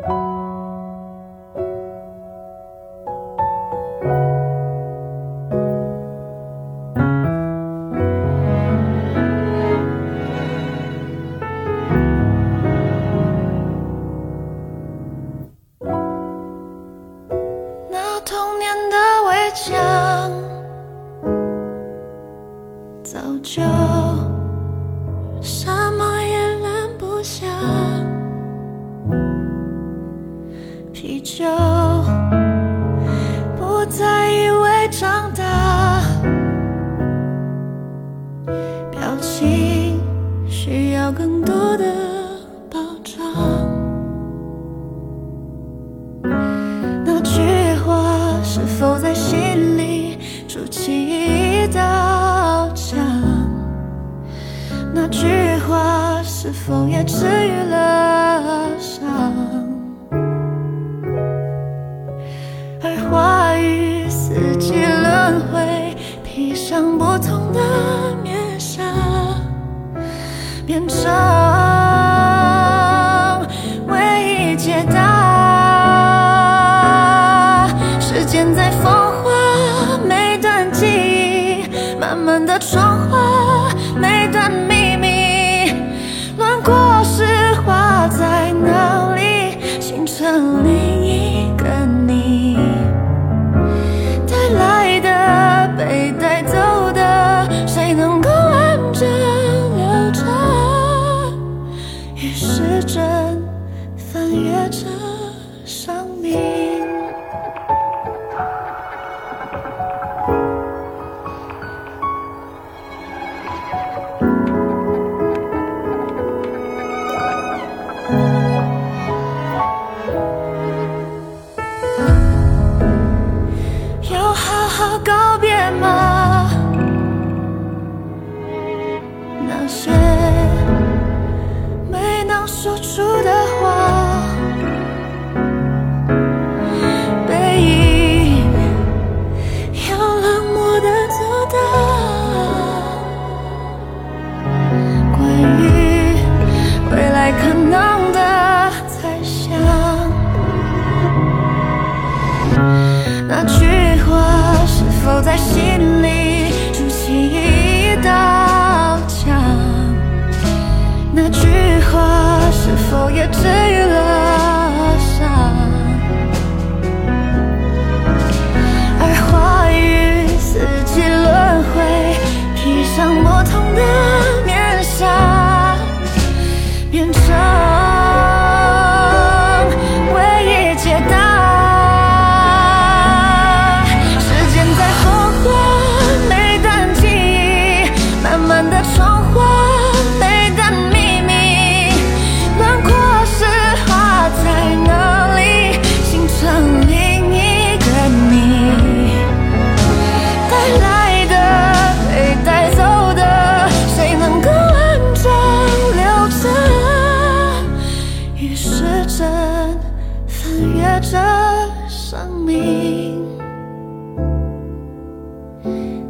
那童年的围墙，早就啤酒不再以为长大，表情需要更多的包装。那句话是否在心里筑起一道墙？那句话是否也治愈了伤？将不同的面纱，变成唯一解答。时间在风化每段记忆，慢慢的融化每段句话是否也治愈了伤？而话语四季轮回，披上不同的面纱，变成这生命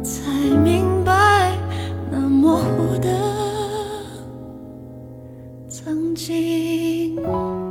才明白那模糊的曾经。